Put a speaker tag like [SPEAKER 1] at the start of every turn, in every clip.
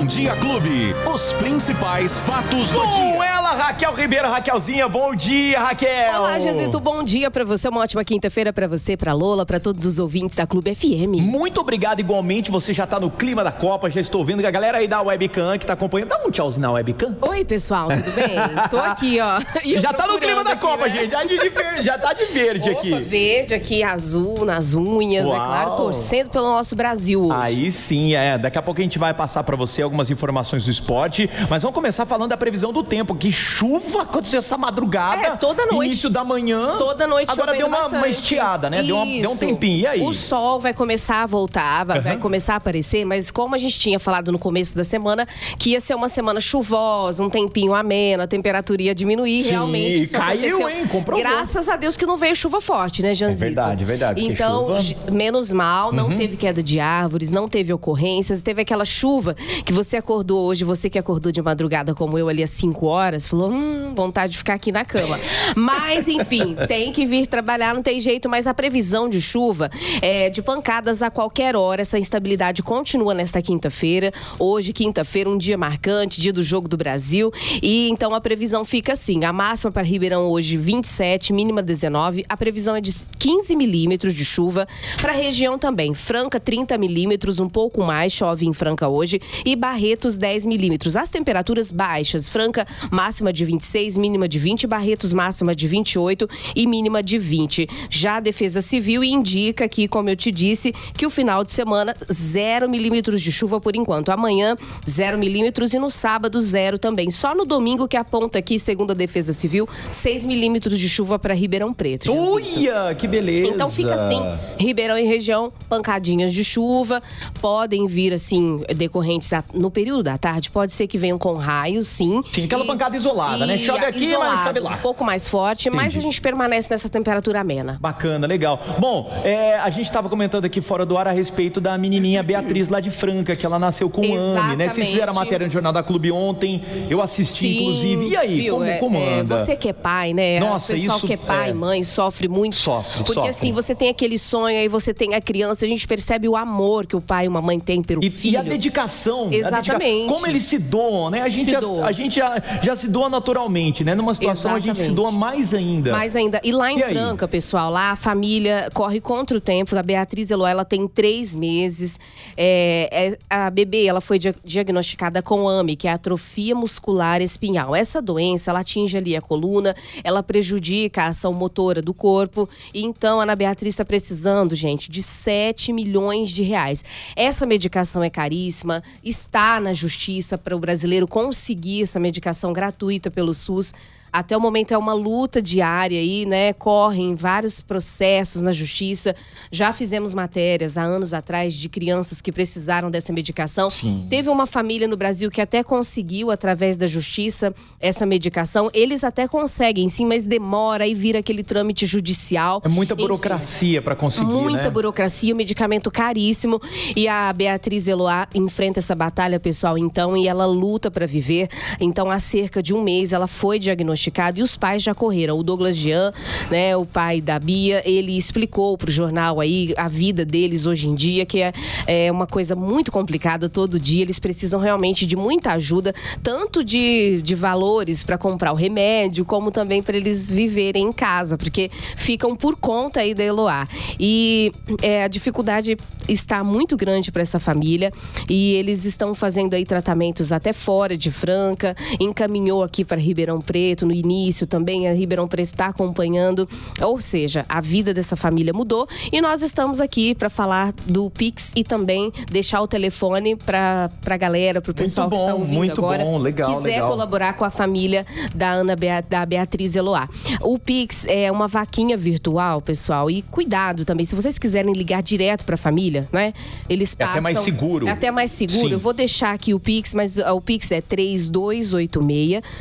[SPEAKER 1] Bom Dia Clube. Os principais fatos do
[SPEAKER 2] Com
[SPEAKER 1] dia.
[SPEAKER 2] ela, Raquel Ribeiro, Raquelzinha, bom dia, Raquel.
[SPEAKER 3] Olá, Jezito, bom dia pra você. Uma ótima quinta-feira pra você, pra Lola, pra todos os ouvintes da Clube FM.
[SPEAKER 2] Muito obrigado, igualmente. Você já tá no clima da Copa, já estou vendo que a galera aí da webcam que tá acompanhando. Dá um tchauzinho na webcam.
[SPEAKER 3] Oi, pessoal, tudo bem? Tô aqui, ó. E
[SPEAKER 2] Já tá no clima da
[SPEAKER 3] aqui,
[SPEAKER 2] Copa,
[SPEAKER 3] né?
[SPEAKER 2] gente. Já, de verde, já tá de verde
[SPEAKER 3] Opa,
[SPEAKER 2] aqui.
[SPEAKER 3] verde aqui, azul nas unhas,
[SPEAKER 2] Uau.
[SPEAKER 3] é claro, torcendo pelo nosso Brasil hoje.
[SPEAKER 2] Aí sim, é. Daqui a pouco a gente vai passar pra você algumas informações do esporte, mas vamos começar falando da previsão do tempo. Que chuva aconteceu essa madrugada.
[SPEAKER 3] É, toda noite.
[SPEAKER 2] Início da manhã.
[SPEAKER 3] Toda noite
[SPEAKER 2] Agora deu uma, uma estiada, né? Deu, uma- deu um tempinho. E aí?
[SPEAKER 3] O sol vai começar a voltar, vai, vai começar a aparecer, mas como a gente tinha falado no começo da semana, que ia ser uma semana chuvosa, um tempinho ameno, a temperatura ia diminuir,
[SPEAKER 2] Sim,
[SPEAKER 3] realmente.
[SPEAKER 2] e caiu,
[SPEAKER 3] aconteceu.
[SPEAKER 2] hein? Comprovou.
[SPEAKER 3] Graças a Deus que não veio chuva forte, né, Janzito?
[SPEAKER 2] verdade, é verdade,
[SPEAKER 3] Então,
[SPEAKER 2] chuva- Uhum.
[SPEAKER 3] menos mal, não teve queda de árvores, não teve ocorrências, teve aquela chuva que você acordou hoje, você que acordou de madrugada como eu ali às 5 horas, falou, hum, vontade de ficar aqui na cama. Mas, enfim, tem que vir trabalhar, não tem jeito, mas a previsão de chuva é de pancadas a qualquer hora, essa instabilidade continua nesta quinta-feira. Hoje, quinta-feira, um dia marcante, dia do Jogo do Brasil, e então a previsão fica assim, a máxima para Ribeirão hoje 27, mínima 19, a previsão é de 15 milímetros de chuva, para a região também, Franca 30 milímetros, um pouco mais, chove em Franca hoje, e Barretos 10 milímetros. As temperaturas baixas, Franca máxima de 26, mínima de 20, Barretos máxima de 28 e mínima de 20. Já a Defesa Civil indica que, como eu te disse, que o final de semana, 0 milímetros de chuva por enquanto. Amanhã, 0 milímetros e no sábado, zero também. Só no domingo que aponta aqui, segundo a Defesa Civil, 6 milímetros de chuva para Ribeirão Preto.
[SPEAKER 2] Uia, que beleza.
[SPEAKER 3] Então fica assim, Ribeirão e região, pancadinhas de chuva, podem vir assim, decorrentes no período da tarde, pode ser que venham com raios, sim.
[SPEAKER 2] Sim, aquela pancada isolada, né?
[SPEAKER 3] e
[SPEAKER 2] Chove aqui, mas
[SPEAKER 3] isolado,
[SPEAKER 2] chove lá.
[SPEAKER 3] Um pouco mais forte, mas
[SPEAKER 2] Entendi.
[SPEAKER 3] a gente permanece nessa temperatura amena.
[SPEAKER 2] Bacana, legal. Bom, é, a gente estava comentando aqui fora do ar a respeito da menininha Beatriz lá de Franca, que ela nasceu com AME, né? Vocês fizeram a
[SPEAKER 3] Exatamente.
[SPEAKER 2] matéria no Jornal da Clube ontem, eu assisti, inclusive. E aí,
[SPEAKER 3] viu?
[SPEAKER 2] como,
[SPEAKER 3] É,
[SPEAKER 2] como
[SPEAKER 3] é,
[SPEAKER 2] anda?
[SPEAKER 3] você que é pai, né?
[SPEAKER 2] Nossa,
[SPEAKER 3] o pessoal
[SPEAKER 2] isso
[SPEAKER 3] que é pai,
[SPEAKER 2] é-
[SPEAKER 3] mãe, sofre muito.
[SPEAKER 2] Sofre,
[SPEAKER 3] Porque
[SPEAKER 2] sofre.
[SPEAKER 3] assim, você tem aquele sonho aí, você tem a criança, a gente percebe o amor que o pai e uma mãe têm pelo
[SPEAKER 2] E,
[SPEAKER 3] filho.
[SPEAKER 2] e a dedicação. a
[SPEAKER 3] Exatamente.
[SPEAKER 2] Como eles se doam, né? A gente, já, a gente já, já se doa naturalmente, né? Numa situação a gente se
[SPEAKER 3] Exatamente.
[SPEAKER 2] doa mais ainda.
[SPEAKER 3] Mais ainda. E lá em
[SPEAKER 2] E aí?
[SPEAKER 3] Franca, pessoal, lá a família corre contra o tempo. A Beatriz Eloá, ela tem três meses. É, é- a bebê, ela foi dia- diagnosticada com AME, que é atrofia muscular espinhal. Essa doença, ela atinge ali a coluna, ela prejudica a ação motora do corpo. E então, a Ana Beatriz está precisando, gente, de 7 milhões de reais. Essa medicação é caríssima, está na justiça para o brasileiro conseguir essa medicação gratuita pelo SUS. Até o momento é uma luta diária aí, né? Correm vários processos na justiça. Já fizemos matérias há anos atrás de crianças que precisaram dessa medicação.
[SPEAKER 2] Sim.
[SPEAKER 3] Teve uma família no Brasil que até conseguiu, através da justiça, essa medicação. Eles até conseguem, sim, mas demora e vira aquele trâmite judicial.
[SPEAKER 2] É muita burocracia para conseguir,
[SPEAKER 3] Muita
[SPEAKER 2] né?
[SPEAKER 3] burocracia, um medicamento caríssimo. E a Beatriz Eloá enfrenta essa batalha, pessoal, então, e ela luta para viver. Então, há cerca de um mês, ela foi diagnosticada e os pais já correram. O Douglas Jean, né, o pai da Bia, ele explicou pro jornal aí a vida deles hoje em dia, que é, é uma coisa muito complicada todo dia. Eles precisam realmente de muita ajuda, tanto de, de valores para comprar o remédio, como também para eles viverem em casa, porque ficam por conta aí da Eloá. E é, a dificuldade está muito grande para essa família e eles estão fazendo aí tratamentos até fora de Franca, encaminhou aqui para Ribeirão Preto no início também, a Ribeirão Preto está acompanhando, ou seja, a vida dessa família mudou e nós estamos aqui para falar do Pix e também deixar o telefone para a galera, para o pessoal que
[SPEAKER 2] bom,
[SPEAKER 3] está ouvindo
[SPEAKER 2] muito
[SPEAKER 3] agora,
[SPEAKER 2] bom, legal,
[SPEAKER 3] quiser
[SPEAKER 2] legal.
[SPEAKER 3] colaborar com a família da Ana Bea- da Beatriz Eloá. O Pix é uma vaquinha virtual, pessoal, e cuidado também, se vocês quiserem ligar direto para a família, né? Eles
[SPEAKER 2] É até
[SPEAKER 3] passam
[SPEAKER 2] mais seguro.
[SPEAKER 3] É até mais seguro.
[SPEAKER 2] Sim.
[SPEAKER 3] Eu vou deixar aqui o Pix, mas o Pix é 3286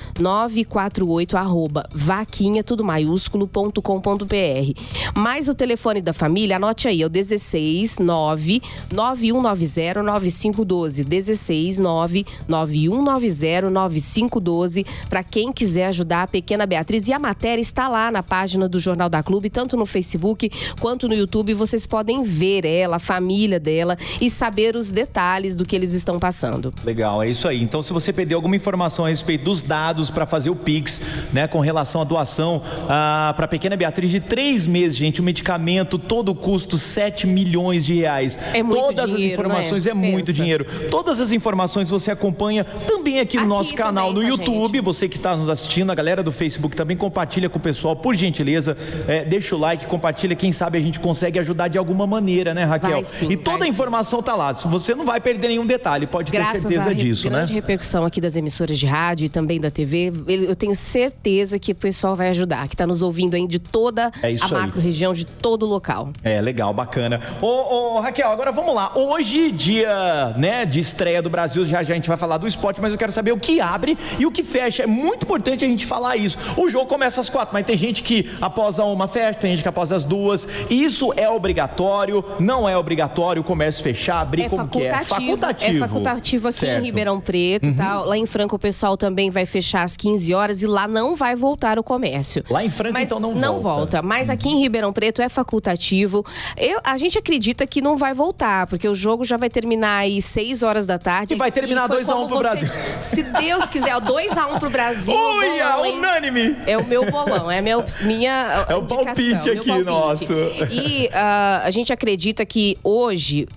[SPEAKER 3] 88 arroba vaquinha, tudo maiúsculo, ponto com ponto br. Mais o telefone da família, anote aí, é o 16 9 9190 9512. 16 9 9190 9512 para quem quiser ajudar a pequena Beatriz. E a matéria está lá na página do Jornal da Clube, tanto no Facebook quanto no YouTube. Vocês podem ver ela, a família dela e saber os detalhes do que eles estão passando.
[SPEAKER 2] Legal, é isso aí. Então, se você perdeu alguma informação a respeito dos dados para fazer o Pix, né, com relação à doação ah, para a pequena Beatriz de três meses, gente, o medicamento, todo o custo, 7 milhões de reais.
[SPEAKER 3] É muito
[SPEAKER 2] Todas
[SPEAKER 3] dinheiro,
[SPEAKER 2] as informações,
[SPEAKER 3] né?
[SPEAKER 2] é muito
[SPEAKER 3] Pensa.
[SPEAKER 2] dinheiro. Todas as informações você acompanha também aqui no
[SPEAKER 3] Aqui
[SPEAKER 2] nosso canal no YouTube.
[SPEAKER 3] gente.
[SPEAKER 2] Você que está nos assistindo, a galera do Facebook também compartilha com o pessoal, por gentileza. É, deixa o like, compartilha. Quem sabe a gente consegue ajudar de alguma maneira, né, Raquel?
[SPEAKER 3] Vai sim,
[SPEAKER 2] e toda a informação tá lá. Você não vai perder nenhum detalhe, pode
[SPEAKER 3] Graças
[SPEAKER 2] ter certeza disso, né?
[SPEAKER 3] grande repercussão aqui das emissoras de rádio e também da TV, eu tenho certeza que o pessoal vai ajudar, que está nos ouvindo aí de toda
[SPEAKER 2] É
[SPEAKER 3] a
[SPEAKER 2] aí.
[SPEAKER 3] macro-região, de todo o local.
[SPEAKER 2] É, legal, bacana. Ô, ô, Raquel, agora vamos lá. Hoje, dia né, de estreia do Brasil, já, já a gente vai falar do esporte, mas eu quero saber o que abre e o que fecha. É muito importante a gente falar isso. O jogo começa às quatro, mas tem gente que após a uma fecha, tem gente que após as duas. Isso é obrigatório, não é obrigatório o comércio fechar, abrir
[SPEAKER 3] É
[SPEAKER 2] como que é?
[SPEAKER 3] facultativo. É facultativo aqui
[SPEAKER 2] Certo. Uhum.
[SPEAKER 3] em Ribeirão Preto, tá? Lá em Franca o pessoal também vai fechar às 15 horas e lá não vai voltar o comércio.
[SPEAKER 2] Lá em Franca,
[SPEAKER 3] Mas
[SPEAKER 2] então, não
[SPEAKER 3] Não
[SPEAKER 2] volta.
[SPEAKER 3] volta. Mas aqui em Ribeirão Preto é facultativo. Eu, a gente acredita que não vai voltar, porque o jogo já vai terminar aí 6 horas da tarde.
[SPEAKER 2] E vai terminar
[SPEAKER 3] foi
[SPEAKER 2] 2 a 1
[SPEAKER 3] como
[SPEAKER 2] pro
[SPEAKER 3] você-
[SPEAKER 2] Brasil.
[SPEAKER 3] Se Deus quiser, ó, 2x1 pro Brasil.
[SPEAKER 2] Uia,
[SPEAKER 3] bolão, hein?
[SPEAKER 2] unânime!
[SPEAKER 3] É o meu bolão, é a minha,
[SPEAKER 2] É o palpite aqui nosso.
[SPEAKER 3] E ah, a gente acredita que hoje,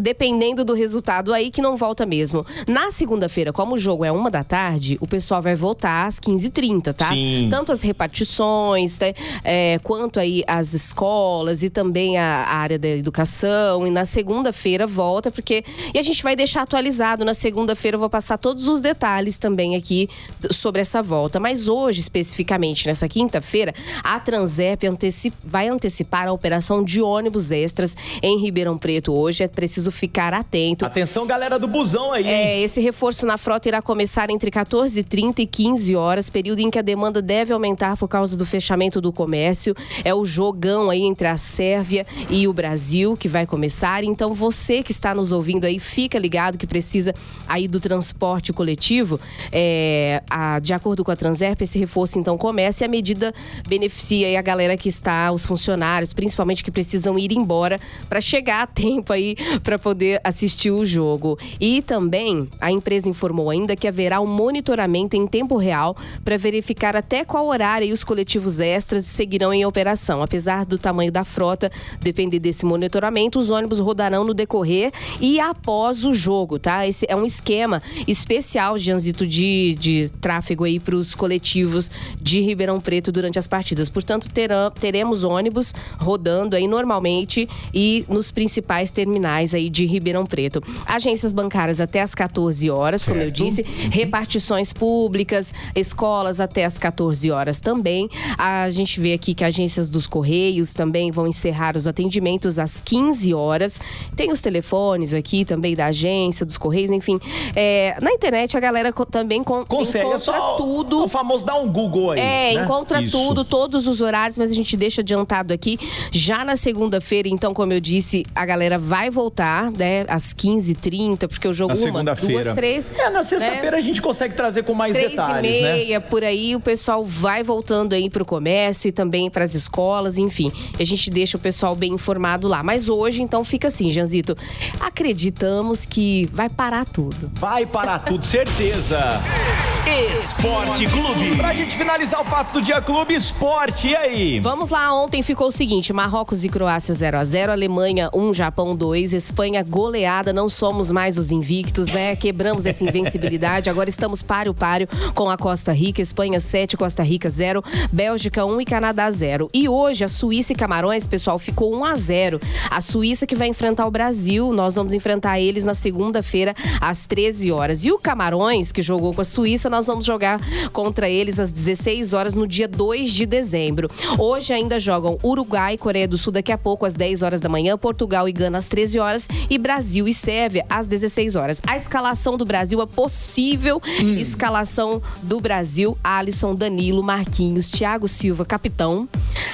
[SPEAKER 3] dependendo do resultado aí, que não volta mesmo. Na segunda-feira, como o jogo é uma da tarde, o pessoal vai voltar às 15h30, tá?
[SPEAKER 2] Sim.
[SPEAKER 3] Tanto as repartições, né, é, quanto aí as escolas e também a, a área da educação. E na segunda-feira volta, porque. E a gente vai deixar atualizado. Na segunda-feira eu vou passar todos os detalhes também aqui sobre essa volta. Mas hoje, especificamente, nessa quinta-feira, a Transep anteci- vai antecipar a operação de ônibus extras em Ribeirão Preto hoje. É preciso ficar atento.
[SPEAKER 2] Atenção, galera do busão aí. hein?
[SPEAKER 3] É, esse reforço na frota irá começar entre 14h30 e 15 horas, período em que a demanda deve aumentar por causa do fechamento do comércio. É o jogão aí entre a Sérvia e o Brasil que vai começar. Então você que está nos ouvindo aí, fica ligado que precisa aí do transporte coletivo. É, a- de acordo com a Transerp, esse reforço então começa e a medida beneficia aí a galera que está, os funcionários, principalmente que precisam ir embora para chegar a tempo aí para poder assistir o jogo. E também a empresa informou ainda que haverá um monitoramento em tempo real para verificar até qual horário aí os coletivos extras seguirão em operação. Apesar do tamanho da frota depender desse monitoramento, os ônibus rodarão no decorrer e após o jogo, tá? Esse é um esquema especial, Janzito, de, de tráfego aí para os coletivos de Ribeirão Preto durante as partidas. Portanto, terão, teremos ônibus rodando aí normalmente e nos principais terminais aí de Ribeirão Preto. Agências bancárias até às 14 horas, como eu
[SPEAKER 2] Certo.
[SPEAKER 3] disse, repartições públicas, escolas até às 14 horas também. A gente vê aqui que agências dos Correios também vão encerrar os atendimentos às 15 horas. Tem os telefones aqui também da agência, dos Correios, enfim. É, na internet a galera também con-
[SPEAKER 2] Consegue, é
[SPEAKER 3] encontra
[SPEAKER 2] só
[SPEAKER 3] tudo.
[SPEAKER 2] o famoso dar um Google aí.
[SPEAKER 3] É,
[SPEAKER 2] né?
[SPEAKER 3] encontra
[SPEAKER 2] Isso.
[SPEAKER 3] tudo, todos os horários, mas a gente deixa adiantado aqui. Já na segunda-feira, então, como eu disse, a galera vai voltar, né, às 15h30, porque o jogo
[SPEAKER 2] Na
[SPEAKER 3] uma,
[SPEAKER 2] segunda-feira.
[SPEAKER 3] duas, três.
[SPEAKER 2] É, na
[SPEAKER 3] né?
[SPEAKER 2] sexta-feira a gente consegue trazer com mais
[SPEAKER 3] Três
[SPEAKER 2] detalhes,
[SPEAKER 3] e
[SPEAKER 2] né?
[SPEAKER 3] meia, por aí, o pessoal vai voltando aí pro comércio e também para as escolas, enfim. A gente deixa o pessoal bem informado lá. Mas hoje, então, fica assim, Janzito. Acreditamos que vai parar tudo.
[SPEAKER 2] Vai parar tudo, certeza.
[SPEAKER 1] Esporte Clube.
[SPEAKER 2] Pra gente finalizar o passo do dia Clube Esporte, e aí?
[SPEAKER 3] Vamos lá, ontem ficou o seguinte: Marrocos e Croácia 0 a 0 Alemanha 1, Japão 2, Espanha goleada, não somos mais os invictos, né? Quebramos essa invencibilidade, agora estamos páreo páreo com a Costa Rica, Espanha 7, Costa Rica 0, Bélgica 1 e Canadá 0. E hoje a Suíça e Camarões, pessoal, ficou 1 a 0. A Suíça que vai enfrentar o Brasil, nós vamos enfrentar eles na segunda-feira às 13 horas. E o Camarões, que jogou com a Suíça, nós vamos jogar contra eles às 16 horas no dia 2 de dezembro. Hoje ainda jogam Uruguai e Coreia do Sul daqui a pouco às 10 horas da manhã, Portugal e Gana às 13 horas e Brasil e Sérvia às 16 horas. A escalação do Brasil, a possível
[SPEAKER 2] Hum.
[SPEAKER 3] escalação do Brasil: Alisson, Danilo, Marquinhos, Thiago Silva, capitão,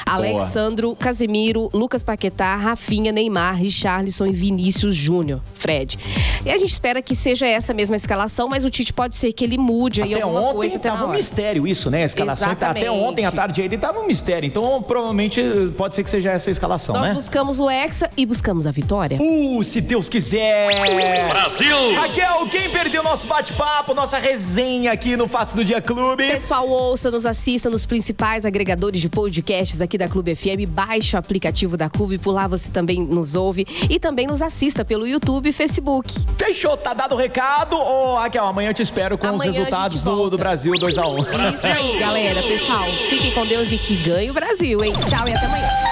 [SPEAKER 3] Alexandro, Casemiro, Lucas Paquetá, Rafinha, Neymar, Richarlison e Vinícius Júnior, Fred. E a gente espera que seja essa mesma escalação, mas o Tite pode ser que ele mude aí
[SPEAKER 2] Até
[SPEAKER 3] alguma
[SPEAKER 2] ontem
[SPEAKER 3] coisa até
[SPEAKER 2] tava um mistério isso, né? A escalação.
[SPEAKER 3] Exatamente.
[SPEAKER 2] Até ontem à tarde ele tava um mistério. Então, provavelmente, pode ser que seja essa a escalação,
[SPEAKER 3] Nós
[SPEAKER 2] né?
[SPEAKER 3] buscamos o Hexa e buscamos a vitória.
[SPEAKER 2] Uh, se Deus quiser!
[SPEAKER 1] Brasil!
[SPEAKER 2] Raquel, quem perdeu nosso bate-papo, nossa resenha aqui no Fatos do Dia Clube?
[SPEAKER 3] Pessoal, ouça, nos assista nos principais agregadores de podcasts aqui da Clube FM. Baixe o aplicativo da Clube, por lá você também nos ouve. E também nos assista pelo YouTube e Facebook.
[SPEAKER 2] Fechou, tá dado o recado? Ô, Raquel, amanhã eu te espero com os
[SPEAKER 3] Amanhã a
[SPEAKER 2] resultados do, do Brasil 2x1.
[SPEAKER 3] Isso aí, galera. Pessoal, fiquem com Deus e que ganhe o Brasil, hein? Tchau e até amanhã.